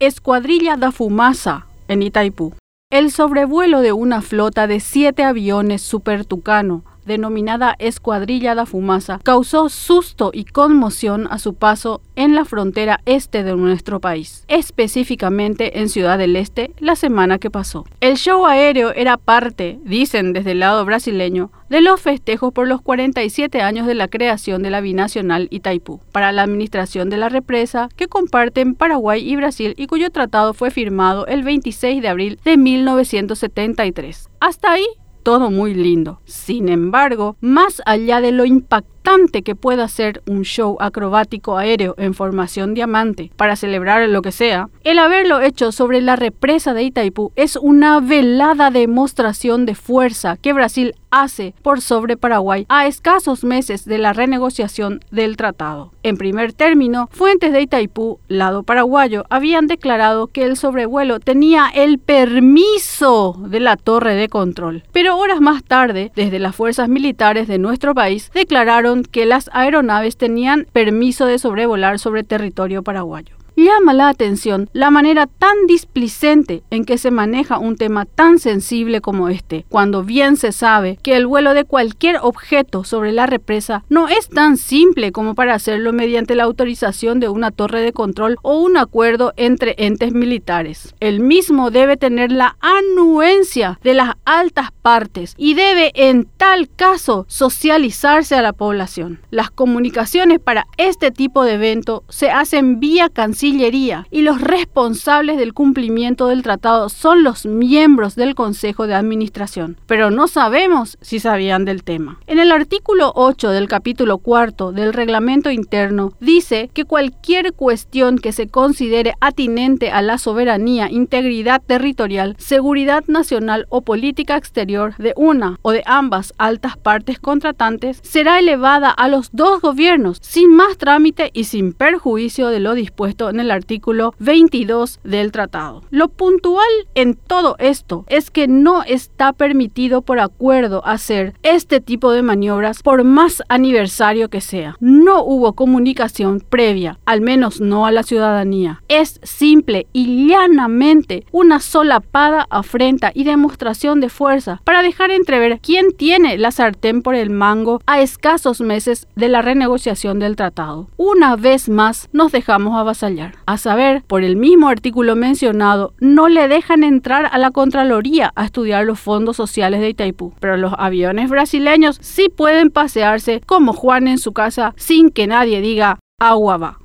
Escuadrilla da Fumaza en Itaipú. El sobrevuelo de una flota de siete aviones Super Tucano denominada Escuadrilla da Fumaza, causó susto y conmoción a su paso en la frontera este de nuestro país, específicamente en Ciudad del Este la semana que pasó. El show aéreo era parte, dicen desde el lado brasileño, de los festejos por los 47 años de la creación de la binacional Itaipú, para la administración de la represa que comparten Paraguay y Brasil y cuyo tratado fue firmado el 26 de abril de 1973. Hasta ahí todo muy lindo. Sin embargo, más allá de lo impactante que pueda ser un show acrobático aéreo en formación diamante para celebrar lo que sea, el haberlo hecho sobre la represa de Itaipú es una velada demostración de fuerza que Brasil hace por sobre Paraguay a escasos meses de la renegociación del tratado. En primer término, fuentes de Itaipú, lado paraguayo, habían declarado que el sobrevuelo tenía el permiso de la torre de control, pero horas más tarde, desde las fuerzas militares de nuestro país, declararon que las aeronaves tenían permiso de sobrevolar sobre territorio paraguayo. Llama la atención la manera tan displicente en que se maneja un tema tan sensible como este, cuando bien se sabe que el vuelo de cualquier objeto sobre la represa no es tan simple como para hacerlo mediante la autorización de una torre de control o un acuerdo entre entes militares. El mismo debe tener la anuencia de las altas partes y debe en tal caso socializarse a la población. Las comunicaciones para este tipo de evento se hacen vía canciller y los responsables del cumplimiento del tratado son los miembros del Consejo de Administración, pero no sabemos si sabían del tema. En el artículo 8 del capítulo 4 del reglamento interno dice que cualquier cuestión que se considere atinente a la soberanía, integridad territorial, seguridad nacional o política exterior de una o de ambas altas partes contratantes será elevada a los dos gobiernos sin más trámite y sin perjuicio de lo dispuesto el artículo 22 del tratado. Lo puntual en todo esto es que no está permitido por acuerdo hacer este tipo de maniobras por más aniversario que sea. No hubo comunicación previa, al menos no a la ciudadanía. Es simple y llanamente una solapada afrenta y demostración de fuerza para dejar entrever quién tiene la sartén por el mango a escasos meses de la renegociación del tratado. Una vez más nos dejamos avasallar. A saber, por el mismo artículo mencionado, no le dejan entrar a la Contraloría a estudiar los fondos sociales de Itaipú, pero los aviones brasileños sí pueden pasearse como Juan en su casa sin que nadie diga agua va.